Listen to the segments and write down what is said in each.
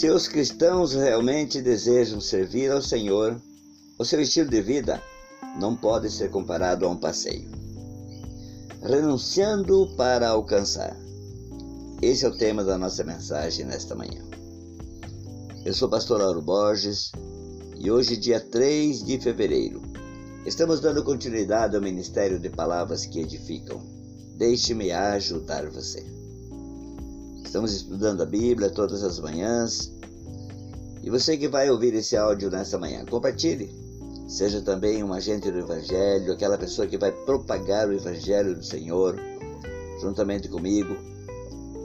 Se os cristãos realmente desejam servir ao Senhor, o seu estilo de vida não pode ser comparado a um passeio. Renunciando para alcançar. Esse é o tema da nossa mensagem nesta manhã. Eu sou o pastor Lauro Borges e hoje, dia 3 de fevereiro, estamos dando continuidade ao Ministério de Palavras que Edificam. Deixe-me ajudar você. Estamos estudando a Bíblia todas as manhãs. E você que vai ouvir esse áudio nessa manhã, compartilhe. Seja também um agente do Evangelho, aquela pessoa que vai propagar o Evangelho do Senhor, juntamente comigo,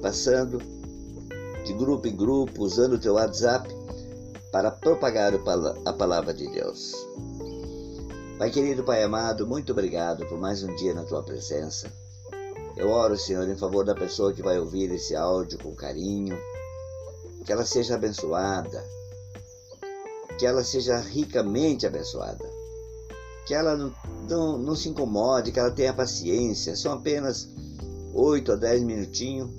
passando de grupo em grupo, usando o teu WhatsApp para propagar a palavra de Deus. Pai querido, Pai amado, muito obrigado por mais um dia na tua presença. Eu oro, Senhor, em favor da pessoa que vai ouvir esse áudio com carinho, que ela seja abençoada, que ela seja ricamente abençoada, que ela não, não, não se incomode, que ela tenha paciência. São apenas oito a dez minutinhos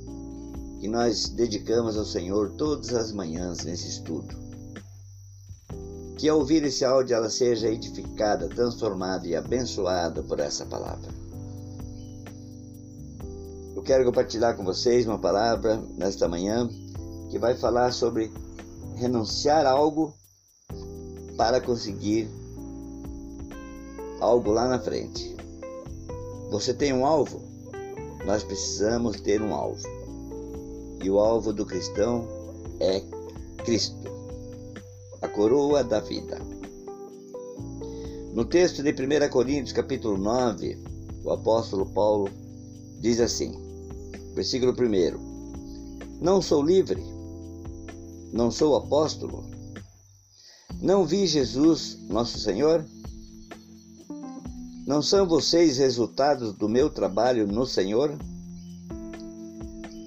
que nós dedicamos ao Senhor todas as manhãs nesse estudo. Que ao ouvir esse áudio ela seja edificada, transformada e abençoada por essa palavra quero compartilhar com vocês uma palavra nesta manhã que vai falar sobre renunciar a algo para conseguir algo lá na frente. Você tem um alvo? Nós precisamos ter um alvo. E o alvo do cristão é Cristo, a coroa da vida. No texto de 1 Coríntios, capítulo 9, o apóstolo Paulo diz assim: Versículo 1. Não sou livre, não sou apóstolo, não vi Jesus, nosso Senhor? Não são vocês resultados do meu trabalho no Senhor?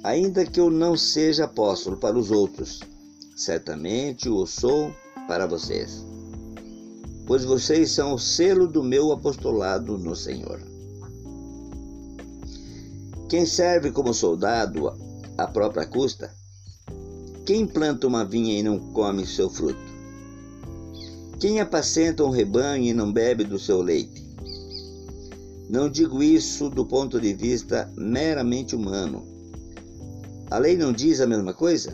Ainda que eu não seja apóstolo para os outros, certamente o sou para vocês, pois vocês são o selo do meu apostolado no Senhor. Quem serve como soldado à própria custa? Quem planta uma vinha e não come seu fruto? Quem apacenta um rebanho e não bebe do seu leite? Não digo isso do ponto de vista meramente humano. A lei não diz a mesma coisa?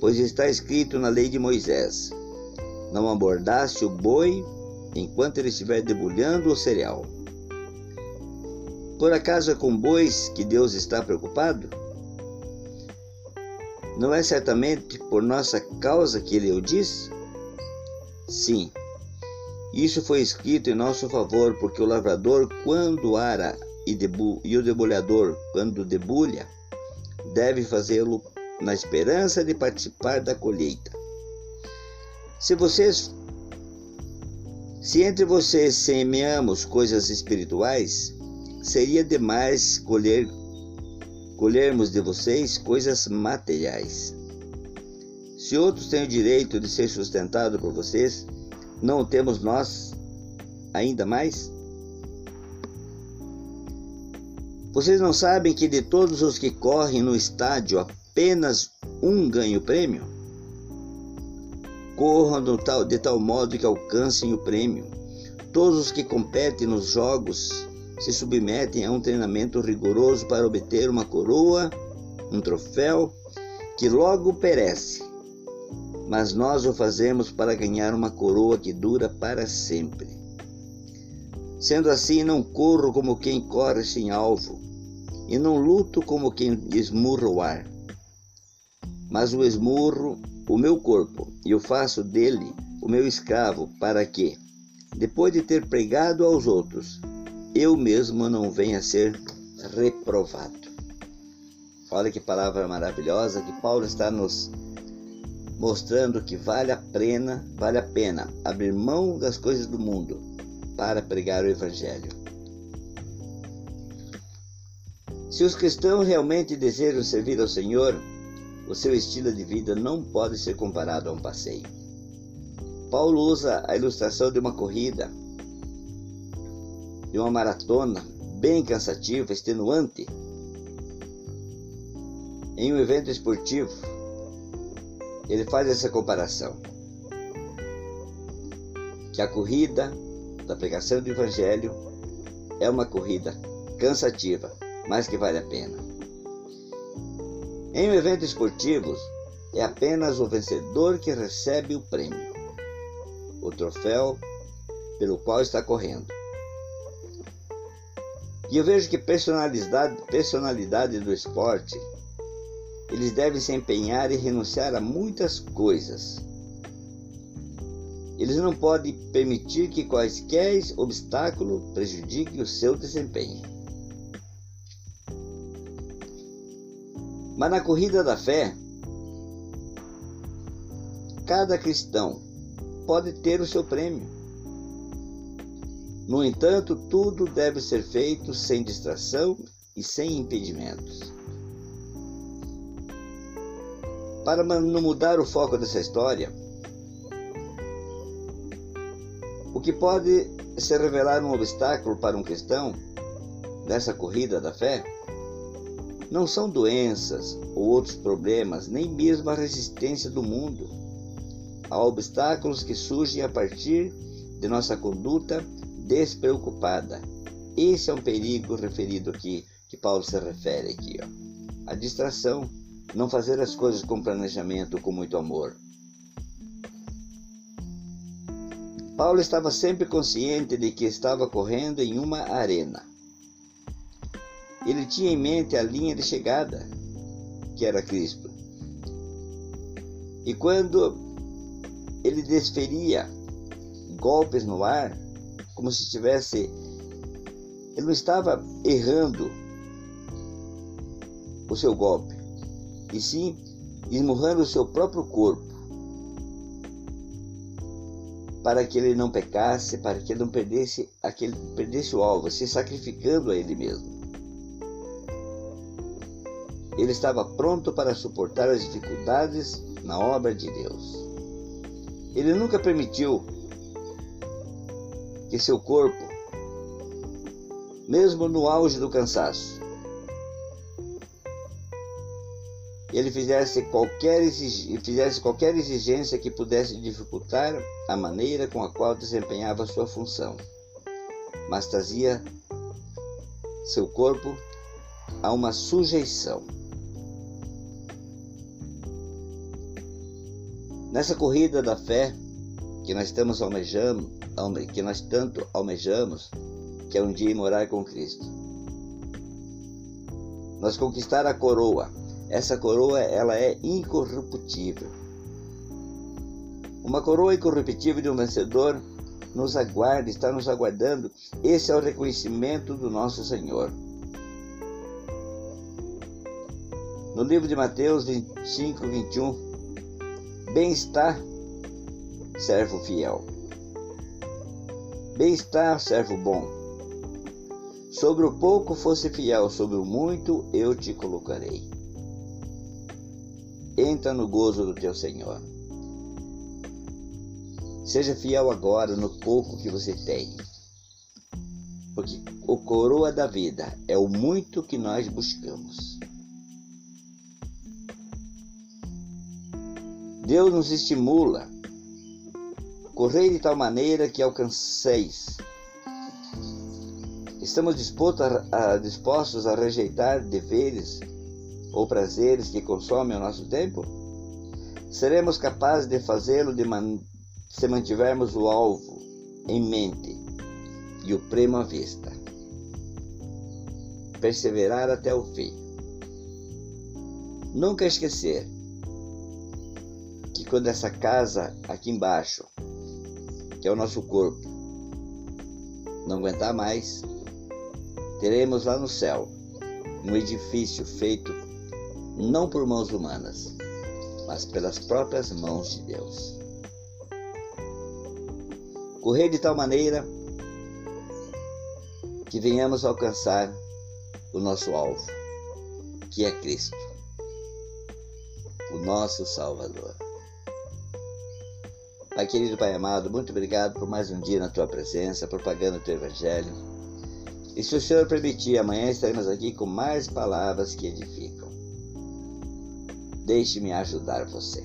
Pois está escrito na lei de Moisés: Não abordasse o boi enquanto ele estiver debulhando o cereal. Por acaso é com bois que Deus está preocupado? Não é certamente por nossa causa que ele o diz? Sim, isso foi escrito em nosso favor, porque o lavrador, quando ara e, e o debulhador, quando debulha, deve fazê-lo na esperança de participar da colheita. Se vocês se entre vocês semeamos coisas espirituais, seria demais colher, colhermos de vocês coisas materiais. Se outros têm o direito de ser sustentado por vocês, não temos nós ainda mais? Vocês não sabem que de todos os que correm no estádio, apenas um ganha o prêmio? Corram de tal modo que alcancem o prêmio. Todos os que competem nos jogos se submetem a um treinamento rigoroso para obter uma coroa, um troféu que logo perece. Mas nós o fazemos para ganhar uma coroa que dura para sempre. Sendo assim, não corro como quem corre sem alvo, e não luto como quem esmurra o ar. Mas o esmurro o meu corpo, e o faço dele o meu escravo, para que, depois de ter pregado aos outros, eu mesmo não venha a ser reprovado. Olha que palavra maravilhosa que Paulo está nos mostrando que vale a pena, vale a pena abrir mão das coisas do mundo para pregar o evangelho. Se os cristãos realmente desejam servir ao Senhor, o seu estilo de vida não pode ser comparado a um passeio. Paulo usa a ilustração de uma corrida de uma maratona bem cansativa, extenuante, em um evento esportivo. ele faz essa comparação. Que a corrida da pregação do Evangelho é uma corrida cansativa, mas que vale a pena. Em um evento esportivo, é apenas o vencedor que recebe o prêmio, o troféu pelo qual está correndo. E eu vejo que personalidade, personalidade do esporte, eles devem se empenhar e renunciar a muitas coisas. Eles não podem permitir que quaisquer obstáculo prejudique o seu desempenho. Mas na corrida da fé, cada cristão pode ter o seu prêmio. No entanto, tudo deve ser feito sem distração e sem impedimentos. Para não mudar o foco dessa história, o que pode se revelar um obstáculo para um cristão nessa corrida da fé não são doenças ou outros problemas, nem mesmo a resistência do mundo. Há obstáculos que surgem a partir de nossa conduta despreocupada. Esse é um perigo referido aqui, que Paulo se refere aqui. Ó. A distração, não fazer as coisas com planejamento, com muito amor. Paulo estava sempre consciente de que estava correndo em uma arena. Ele tinha em mente a linha de chegada, que era Cristo. E quando ele desferia golpes no ar, como se tivesse. Ele não estava errando o seu golpe, e sim esmurrando o seu próprio corpo, para que ele não pecasse, para que ele não perdesse, aquele, perdesse o alvo, se sacrificando a ele mesmo. Ele estava pronto para suportar as dificuldades na obra de Deus. Ele nunca permitiu que seu corpo, mesmo no auge do cansaço, ele fizesse qualquer, fizesse qualquer exigência que pudesse dificultar a maneira com a qual desempenhava sua função, mas trazia seu corpo a uma sujeição. Nessa corrida da fé que nós estamos almejando, que nós tanto almejamos, que é um dia morar com Cristo. Nós conquistar a coroa. Essa coroa ela é incorruptível. Uma coroa incorruptível de um vencedor nos aguarda, está nos aguardando. Esse é o reconhecimento do nosso Senhor. No livro de Mateus 25, 21, bem-estar, servo fiel. Bem-estar, servo bom. Sobre o pouco fosse fiel, sobre o muito eu te colocarei. Entra no gozo do teu Senhor. Seja fiel agora no pouco que você tem. Porque o coroa da vida é o muito que nós buscamos. Deus nos estimula Correi de tal maneira que alcanceis. Estamos dispostos a, a, dispostos a rejeitar deveres ou prazeres que consomem o nosso tempo? Seremos capazes de fazê-lo man se mantivermos o alvo em mente e o prêmio à vista. Perseverar até o fim. Nunca esquecer que quando essa casa aqui embaixo que é o nosso corpo, não aguentar mais, teremos lá no céu um edifício feito não por mãos humanas, mas pelas próprias mãos de Deus. Correr de tal maneira que venhamos alcançar o nosso alvo, que é Cristo, o nosso Salvador. Pai querido, Pai amado, muito obrigado por mais um dia na tua presença, propagando o teu evangelho. E se o Senhor permitir, amanhã estaremos aqui com mais palavras que edificam. Deixe-me ajudar você.